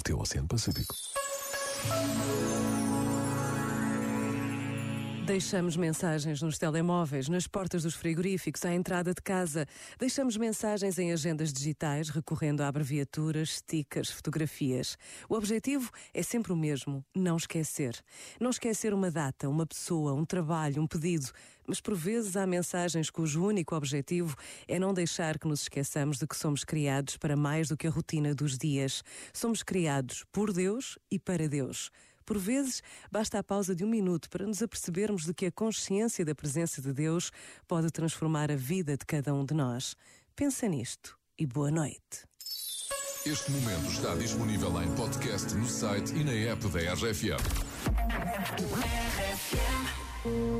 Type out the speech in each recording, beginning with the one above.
norte o Pacífico. Deixamos mensagens nos telemóveis, nas portas dos frigoríficos, à entrada de casa. Deixamos mensagens em agendas digitais, recorrendo a abreviaturas, stickers, fotografias. O objetivo é sempre o mesmo: não esquecer. Não esquecer uma data, uma pessoa, um trabalho, um pedido. Mas por vezes há mensagens cujo único objetivo é não deixar que nos esqueçamos de que somos criados para mais do que a rotina dos dias. Somos criados por Deus e para Deus. Por vezes, basta a pausa de um minuto para nos apercebermos de que a consciência da presença de Deus pode transformar a vida de cada um de nós. Pensa nisto e boa noite. Este momento está disponível em podcast no site e na app da RFM. There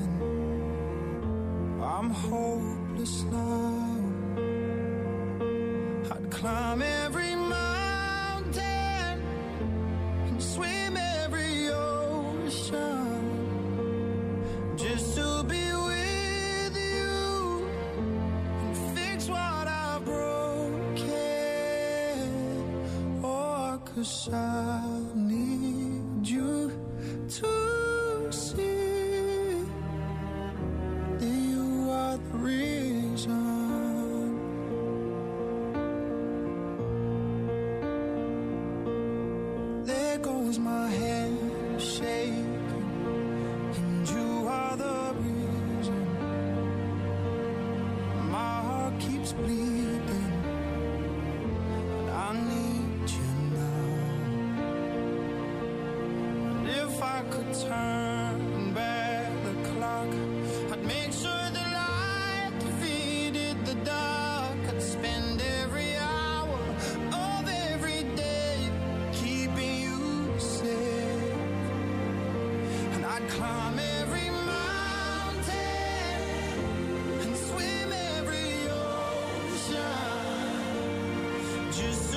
I'm hopeless now. I'd climb every mountain and swim every ocean just to be with you and fix what I've broken. Oh, cause I My hand shaking, and you are the reason. My heart keeps bleeding, I need you now. If I could turn just